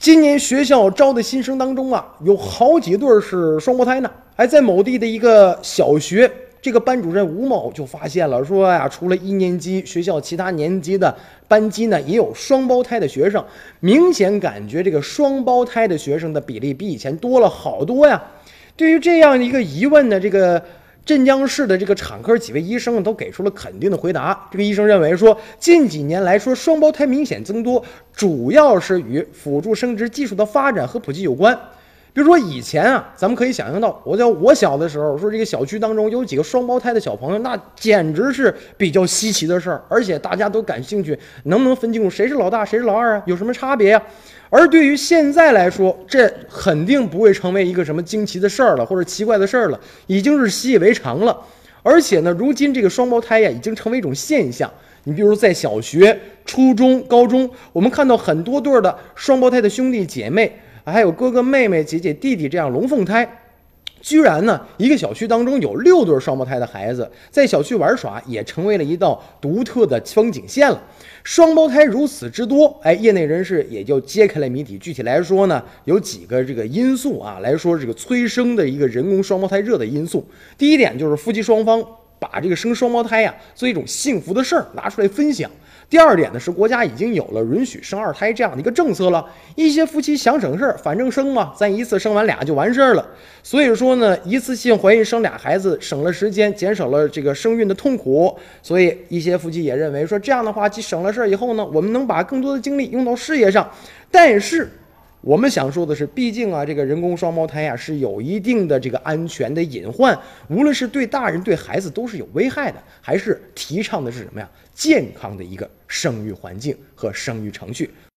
今年学校招的新生当中啊，有好几对儿是双胞胎呢。哎，在某地的一个小学，这个班主任吴某就发现了，说呀，除了一年级，学校其他年级的班级呢，也有双胞胎的学生。明显感觉这个双胞胎的学生的比例比以前多了好多呀。对于这样一个疑问呢，这个。镇江市的这个产科几位医生都给出了肯定的回答。这个医生认为说，近几年来说双胞胎明显增多，主要是与辅助生殖技术的发展和普及有关。比如说以前啊，咱们可以想象到，我在我小的时候，说这个小区当中有几个双胞胎的小朋友，那简直是比较稀奇的事儿，而且大家都感兴趣，能不能分清楚谁是老大，谁是老二啊？有什么差别呀？而对于现在来说，这肯定不会成为一个什么惊奇的事儿了，或者奇怪的事儿了，已经是习以为常了。而且呢，如今这个双胞胎呀，已经成为一种现象。你比如在小学、初中、高中，我们看到很多对儿的双胞胎的兄弟姐妹。还有哥哥妹妹、姐姐弟弟这样龙凤胎，居然呢，一个小区当中有六对双胞胎的孩子在小区玩耍，也成为了一道独特的风景线了。双胞胎如此之多，哎，业内人士也就揭开了谜底。具体来说呢，有几个这个因素啊，来说这个催生的一个人工双胞胎热的因素。第一点就是夫妻双方把这个生双胞胎呀，做一种幸福的事儿拿出来分享。第二点呢，是国家已经有了允许生二胎这样的一个政策了。一些夫妻想省事儿，反正生嘛，咱一次生完俩就完事儿了。所以说呢，一次性怀孕生俩孩子，省了时间，减少了这个生孕的痛苦。所以一些夫妻也认为说，这样的话，既省了事儿以后呢，我们能把更多的精力用到事业上。但是。我们想说的是，毕竟啊，这个人工双胞胎呀是有一定的这个安全的隐患，无论是对大人对孩子都是有危害的，还是提倡的是什么呀？健康的一个生育环境和生育程序。